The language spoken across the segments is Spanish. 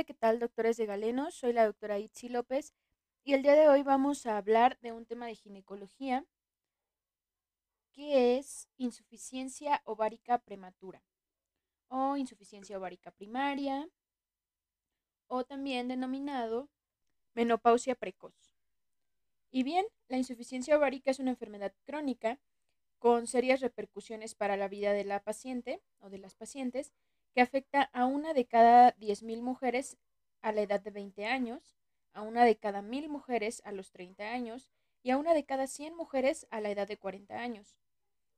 Hola, ¿qué tal, doctores de Galeno? Soy la doctora Itzi López y el día de hoy vamos a hablar de un tema de ginecología que es insuficiencia ovárica prematura o insuficiencia ovárica primaria o también denominado menopausia precoz. Y bien, la insuficiencia ovárica es una enfermedad crónica con serias repercusiones para la vida de la paciente o de las pacientes que afecta a una de cada 10.000 mujeres a la edad de 20 años, a una de cada 1.000 mujeres a los 30 años y a una de cada 100 mujeres a la edad de 40 años.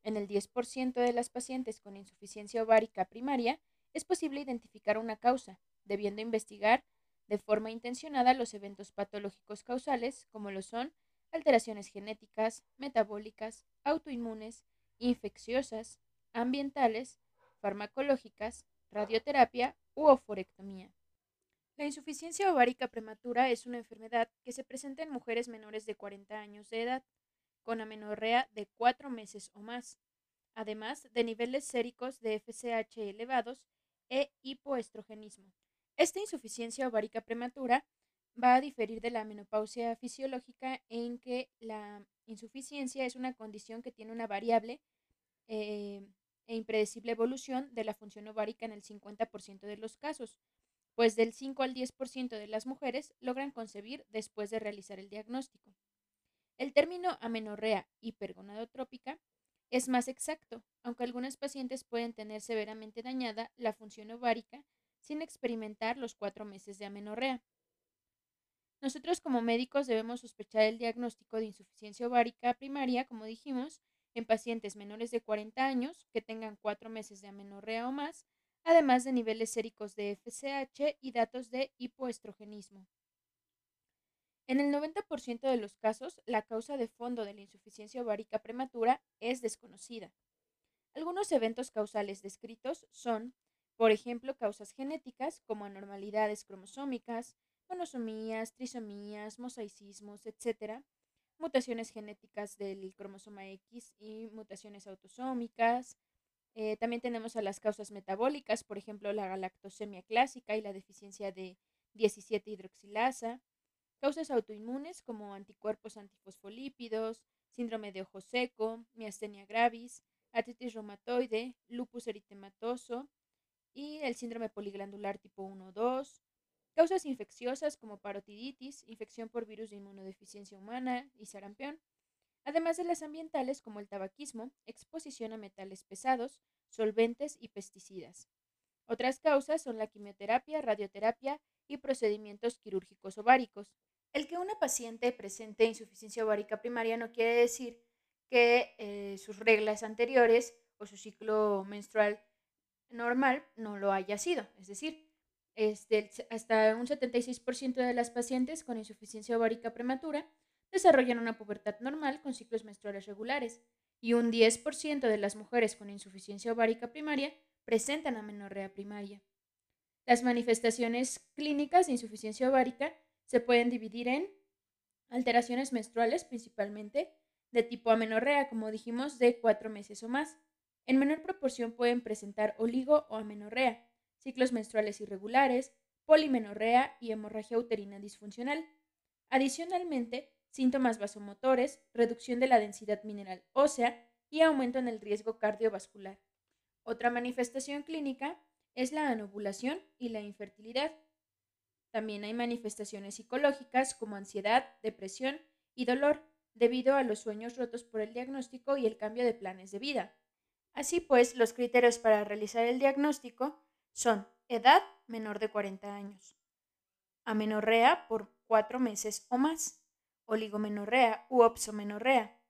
En el 10% de las pacientes con insuficiencia ovárica primaria es posible identificar una causa, debiendo investigar de forma intencionada los eventos patológicos causales, como lo son alteraciones genéticas, metabólicas, autoinmunes, infecciosas, ambientales, farmacológicas, radioterapia u oforectomía. La insuficiencia ovárica prematura es una enfermedad que se presenta en mujeres menores de 40 años de edad, con amenorrea de 4 meses o más, además de niveles séricos de FSH elevados e hipoestrogenismo. Esta insuficiencia ovárica prematura va a diferir de la menopausia fisiológica en que la insuficiencia es una condición que tiene una variable eh, e impredecible evolución de la función ovárica en el 50% de los casos, pues del 5 al 10% de las mujeres logran concebir después de realizar el diagnóstico. El término amenorrea hipergonadotrópica es más exacto, aunque algunas pacientes pueden tener severamente dañada la función ovárica sin experimentar los cuatro meses de amenorrea. Nosotros como médicos debemos sospechar el diagnóstico de insuficiencia ovárica primaria, como dijimos, en pacientes menores de 40 años que tengan cuatro meses de amenorrea o más, además de niveles séricos de FSH y datos de hipoestrogenismo. En el 90% de los casos, la causa de fondo de la insuficiencia ovárica prematura es desconocida. Algunos eventos causales descritos son, por ejemplo, causas genéticas como anormalidades cromosómicas, monosomías, trisomías, mosaicismos, etc., mutaciones genéticas del cromosoma X y mutaciones autosómicas. Eh, también tenemos a las causas metabólicas, por ejemplo, la galactosemia clásica y la deficiencia de 17 hidroxilasa. Causas autoinmunes como anticuerpos antifosfolípidos, síndrome de ojo seco, miastenia gravis, artritis reumatoide, lupus eritematoso y el síndrome poliglandular tipo 1-2, Causas infecciosas como parotiditis, infección por virus de inmunodeficiencia humana y sarampión, además de las ambientales como el tabaquismo, exposición a metales pesados, solventes y pesticidas. Otras causas son la quimioterapia, radioterapia y procedimientos quirúrgicos ováricos. El que una paciente presente insuficiencia ovárica primaria no quiere decir que eh, sus reglas anteriores o su ciclo menstrual normal no lo haya sido. Es decir, este, hasta un 76% de las pacientes con insuficiencia ovárica prematura desarrollan una pubertad normal con ciclos menstruales regulares y un 10% de las mujeres con insuficiencia ovárica primaria presentan amenorrea primaria. Las manifestaciones clínicas de insuficiencia ovárica se pueden dividir en alteraciones menstruales principalmente de tipo amenorrea, como dijimos, de cuatro meses o más. En menor proporción pueden presentar oligo o amenorrea, ciclos menstruales irregulares, polimenorrea y hemorragia uterina disfuncional. Adicionalmente, síntomas vasomotores, reducción de la densidad mineral ósea y aumento en el riesgo cardiovascular. Otra manifestación clínica es la anovulación y la infertilidad. También hay manifestaciones psicológicas como ansiedad, depresión y dolor debido a los sueños rotos por el diagnóstico y el cambio de planes de vida. Así pues, los criterios para realizar el diagnóstico son edad menor de 40 años, amenorrea por cuatro meses o más, oligomenorrea u opsomenorrea,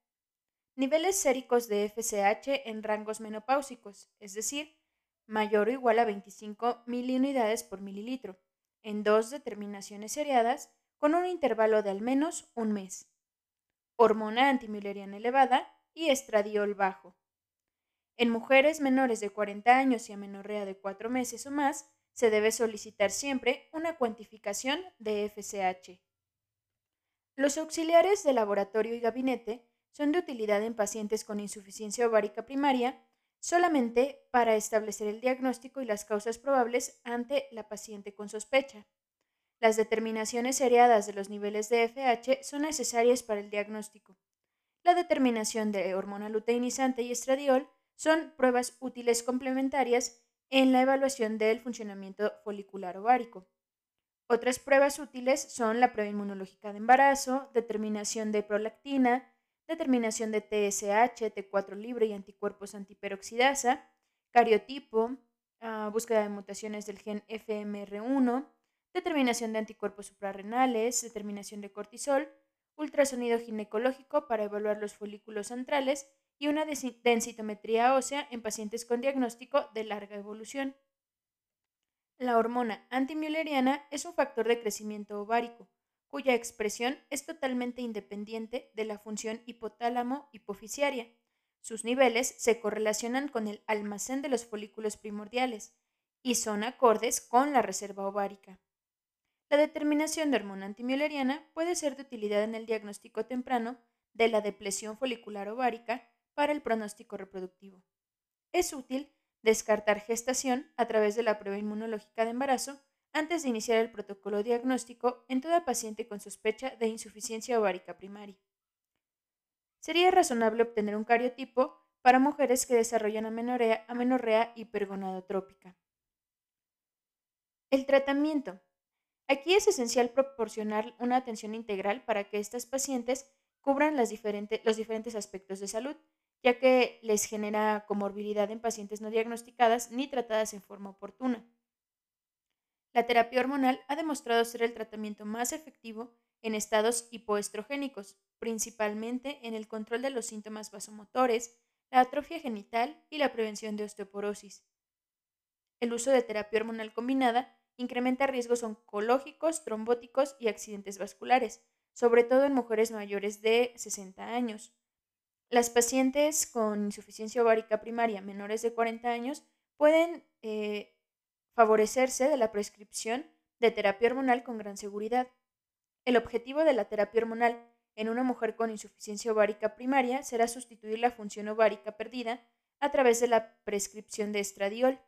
niveles séricos de FSH en rangos menopáusicos, es decir, mayor o igual a 25 miliunidades por mililitro, en dos determinaciones seriadas con un intervalo de al menos un mes, hormona antimülleriana elevada y estradiol bajo. En mujeres menores de 40 años y amenorrea de 4 meses o más, se debe solicitar siempre una cuantificación de FSH. Los auxiliares de laboratorio y gabinete son de utilidad en pacientes con insuficiencia ovárica primaria solamente para establecer el diagnóstico y las causas probables ante la paciente con sospecha. Las determinaciones seriadas de los niveles de FH son necesarias para el diagnóstico. La determinación de hormona luteinizante y estradiol son pruebas útiles complementarias en la evaluación del funcionamiento folicular ovárico. Otras pruebas útiles son la prueba inmunológica de embarazo, determinación de prolactina, determinación de TSH, T4 libre y anticuerpos antiperoxidasa, cariotipo, ah, búsqueda de mutaciones del gen FMR1, determinación de anticuerpos suprarrenales, determinación de cortisol, ultrasonido ginecológico para evaluar los folículos centrales y una densitometría ósea en pacientes con diagnóstico de larga evolución. La hormona antimülleriana es un factor de crecimiento ovárico, cuya expresión es totalmente independiente de la función hipotálamo-hipofisiaria. Sus niveles se correlacionan con el almacén de los folículos primordiales y son acordes con la reserva ovárica. La determinación de hormona antimülleriana puede ser de utilidad en el diagnóstico temprano de la depresión folicular ovárica para el pronóstico reproductivo. Es útil descartar gestación a través de la prueba inmunológica de embarazo antes de iniciar el protocolo diagnóstico en toda paciente con sospecha de insuficiencia ovárica primaria. Sería razonable obtener un cariotipo para mujeres que desarrollan amenorrea, amenorrea hipergonadotrópica. El tratamiento. Aquí es esencial proporcionar una atención integral para que estas pacientes cubran los diferentes aspectos de salud, ya que les genera comorbilidad en pacientes no diagnosticadas ni tratadas en forma oportuna. La terapia hormonal ha demostrado ser el tratamiento más efectivo en estados hipoestrogénicos, principalmente en el control de los síntomas vasomotores, la atrofia genital y la prevención de osteoporosis. El uso de terapia hormonal combinada incrementa riesgos oncológicos, trombóticos y accidentes vasculares, sobre todo en mujeres mayores de 60 años. Las pacientes con insuficiencia ovárica primaria menores de 40 años pueden eh, favorecerse de la prescripción de terapia hormonal con gran seguridad. El objetivo de la terapia hormonal en una mujer con insuficiencia ovárica primaria será sustituir la función ovárica perdida a través de la prescripción de estradiol.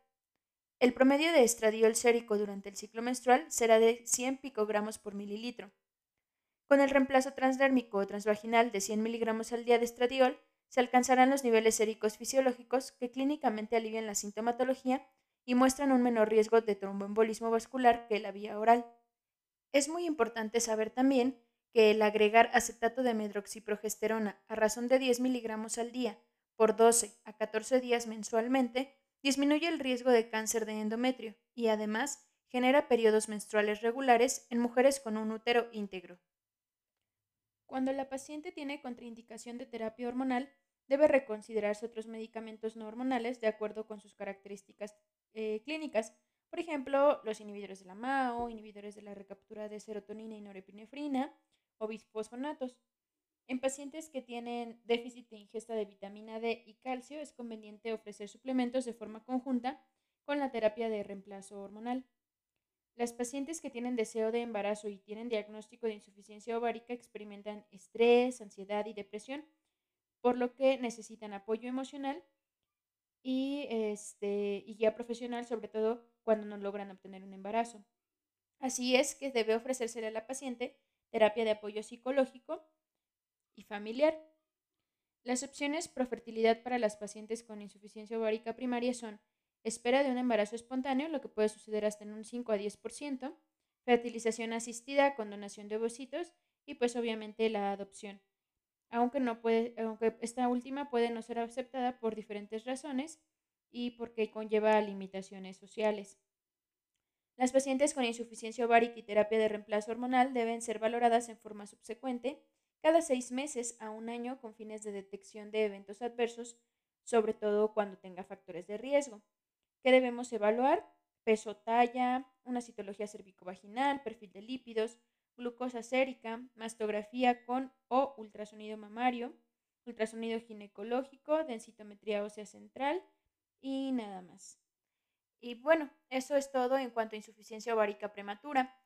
El promedio de estradiol sérico durante el ciclo menstrual será de 100 picogramos por mililitro. Con el reemplazo transdérmico o transvaginal de 100 miligramos al día de estradiol, se alcanzarán los niveles séricos fisiológicos que clínicamente alivian la sintomatología y muestran un menor riesgo de tromboembolismo vascular que la vía oral. Es muy importante saber también que el agregar acetato de medroxiprogesterona a razón de 10 miligramos al día por 12 a 14 días mensualmente disminuye el riesgo de cáncer de endometrio y además genera periodos menstruales regulares en mujeres con un útero íntegro. Cuando la paciente tiene contraindicación de terapia hormonal, debe reconsiderarse otros medicamentos no hormonales de acuerdo con sus características eh, clínicas. Por ejemplo, los inhibidores de la MAO, inhibidores de la recaptura de serotonina y norepinefrina o bisfosfonatos. En pacientes que tienen déficit de ingesta de vitamina D y calcio es conveniente ofrecer suplementos de forma conjunta con la terapia de reemplazo hormonal. Las pacientes que tienen deseo de embarazo y tienen diagnóstico de insuficiencia ovárica experimentan estrés, ansiedad y depresión, por lo que necesitan apoyo emocional y, este, y guía profesional, sobre todo cuando no logran obtener un embarazo. Así es que debe ofrecérsele a la paciente terapia de apoyo psicológico y familiar. Las opciones pro fertilidad para las pacientes con insuficiencia ovárica primaria son espera de un embarazo espontáneo, lo que puede suceder hasta en un 5 a 10%, fertilización asistida con donación de ovocitos y pues obviamente la adopción. Aunque, no puede, aunque esta última puede no ser aceptada por diferentes razones y porque conlleva limitaciones sociales. Las pacientes con insuficiencia ovárica y terapia de reemplazo hormonal deben ser valoradas en forma subsecuente cada seis meses a un año con fines de detección de eventos adversos, sobre todo cuando tenga factores de riesgo. ¿Qué debemos evaluar? Peso, talla, una citología cervicovaginal, perfil de lípidos, glucosa sérica, mastografía con o ultrasonido mamario, ultrasonido ginecológico, densitometría ósea central y nada más. Y bueno, eso es todo en cuanto a insuficiencia ovárica prematura.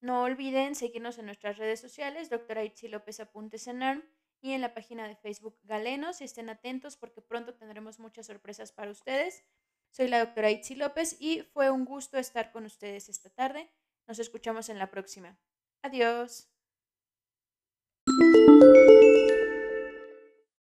No olviden seguirnos en nuestras redes sociales, doctora Itzi López Apuntes en ARM y en la página de Facebook Galenos. Estén atentos porque pronto tendremos muchas sorpresas para ustedes. Soy la doctora Itzi López y fue un gusto estar con ustedes esta tarde. Nos escuchamos en la próxima. Adiós.